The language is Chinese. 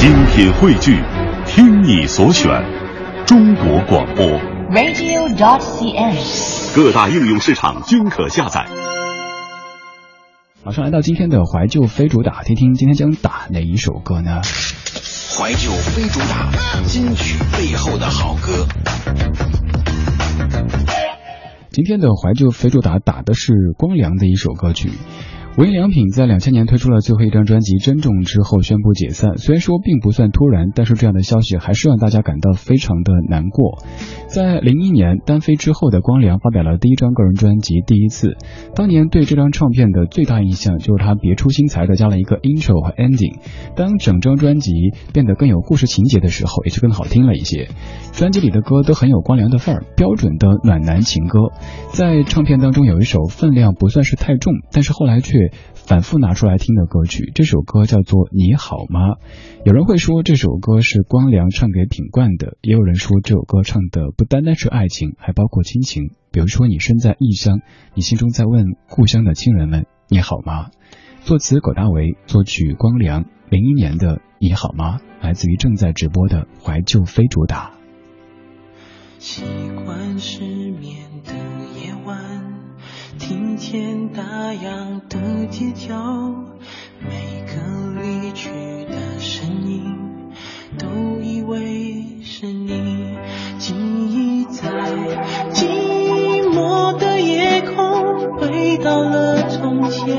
精品汇聚，听你所选，中国广播。radio.cn。各大应用市场均可下载。马上来到今天的怀旧非主打，听听今天将打哪一首歌呢？怀旧非主打，金曲背后的好歌。今天的怀旧非主打打的是光良的一首歌曲。无印良品在两千年推出了最后一张专辑《珍重》之后宣布解散，虽然说并不算突然，但是这样的消息还是让大家感到非常的难过。在零一年单飞之后的光良发表了第一张个人专辑《第一次》，当年对这张唱片的最大印象就是他别出心裁的加了一个 intro 和 ending，当整张专辑变得更有故事情节的时候，也就更好听了一些。专辑里的歌都很有光良的范儿，标准的暖男情歌。在唱片当中有一首分量不算是太重，但是后来却反复拿出来听的歌曲，这首歌叫做《你好吗》。有人会说这首歌是光良唱给品冠的，也有人说这首歌唱的不单单是爱情，还包括亲情。比如说你身在异乡，你心中在问故乡的亲人们你好吗？作词葛大为，作曲光良。零一年的《你好吗》来自于正在直播的怀旧非主打。习惯失眠的夜晚，听见大洋的街角，每个离去的身影，都以为是你。记忆在寂寞的夜空回到了从前，